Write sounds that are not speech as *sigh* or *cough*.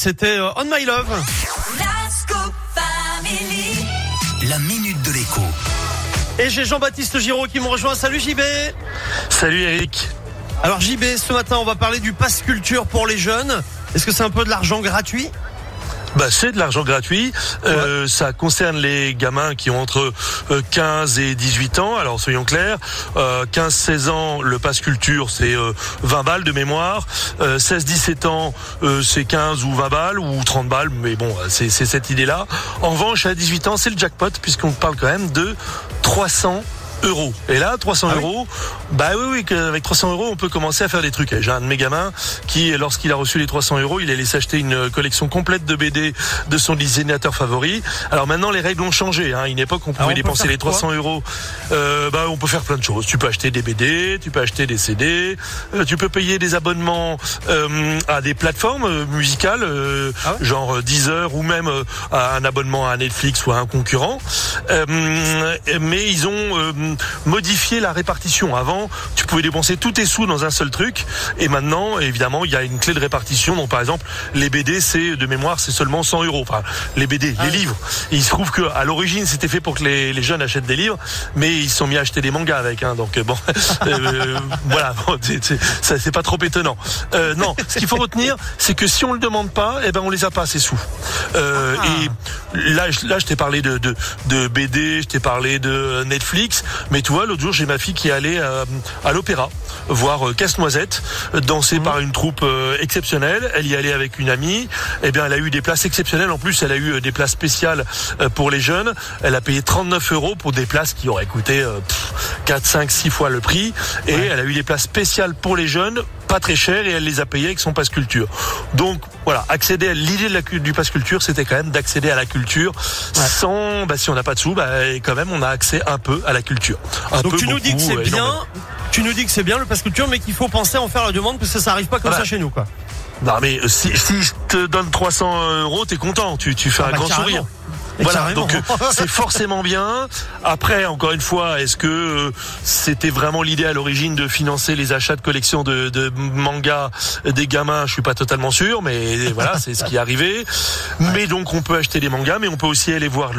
C'était euh, On My Love. La minute de l'écho. Et j'ai Jean-Baptiste Giraud qui me rejoint. Salut JB. Salut Eric. Alors JB, ce matin, on va parler du pass culture pour les jeunes. Est-ce que c'est un peu de l'argent gratuit? Bah, c'est de l'argent gratuit. Euh, ça concerne les gamins qui ont entre euh, 15 et 18 ans. Alors soyons clairs, euh, 15-16 ans, le pass culture, c'est euh, 20 balles de mémoire. Euh, 16-17 ans, euh, c'est 15 ou 20 balles ou 30 balles. Mais bon, c'est c'est cette idée-là. En revanche, à 18 ans, c'est le jackpot puisqu'on parle quand même de 300 euros. Et là, 300 Ah oui. euros, bah oui, oui, avec 300 euros, on peut commencer à faire des trucs. J'ai un de mes gamins qui, lorsqu'il a reçu les 300 euros, il a laissé acheter une collection complète de BD de son dessinateur favori. Alors maintenant, les règles ont changé. Hein. À une époque, on pouvait on dépenser les 300 euros. Euh, bah, on peut faire plein de choses. Tu peux acheter des BD, tu peux acheter des CD, euh, tu peux payer des abonnements euh, à des plateformes euh, musicales, euh, Ah ouais genre euh, Deezer ou même euh, à un abonnement à Netflix ou à un concurrent. Euh, mais ils ont euh, modifié la répartition. Avant, tu pouvais dépenser tous tes sous dans un seul truc, et maintenant, évidemment, il y a une clé de répartition. Donc, par exemple, les BD, c'est de mémoire, c'est seulement 100 euros. Enfin, les BD, Ah les oui. livres. Et il se trouve que à l'origine, c'était fait pour que les, les jeunes achètent des livres, mais ils se sont mis à acheter des mangas avec. Hein, donc, euh, bon, *laughs* euh, voilà, bon, c'est- c'est ça, c'est pas trop étonnant. Euh, non, ce qu'il faut retenir, c'est que si on le demande pas, eh ben, on les a pas ces sous. Euh, Ah. Et là, je- là, je t'ai parlé de, de, de BD, je t'ai parlé de Netflix, mais tu vois, l'autre jour, j'ai ma fille qui est allée euh, à l'opéra voir euh, Casse-Noisette, euh, dansé par une troupe euh, exceptionnelle. Elle y allait avec une amie. Eh bien, elle a eu des places exceptionnelles. En plus, elle a eu des places spéciales euh, pour les jeunes. Elle a payé 39 euros pour des places qui auraient coûté euh, pff, 4, 5, 6 fois le prix. Et Ouais. elle a eu des places spéciales pour les jeunes, pas très chères, et elle les a payées avec son passe culture. Donc, voilà, accéder à l'idée de la, cu- du passe culture, c'était quand même d'accéder à la culture sans, bah, si on n'a pas de sous, bah, quand même, on a accès un peu à la culture. Un Donc peu, tu nous dis que c'est euh, bien. énormément. Tu nous dis que c'est bien le pass culture, mais qu'il faut penser à en faire la demande parce que ça arrive pas comme Ah bah. ça chez nous, quoi. Non, mais euh, si, si je te donne 300 euros, t'es content, tu, tu fais Ah un bah, grand carrément. sourire. Voilà, carrément. donc euh, c'est forcément bien. Après, encore une fois, est-ce que euh, c'était vraiment l'idée à l'origine de financer les achats de collections de, de mangas des gamins? Je suis pas totalement sûr, mais voilà, c'est ce qui est arrivé. Mais donc, on peut acheter des mangas, mais on peut aussi aller voir le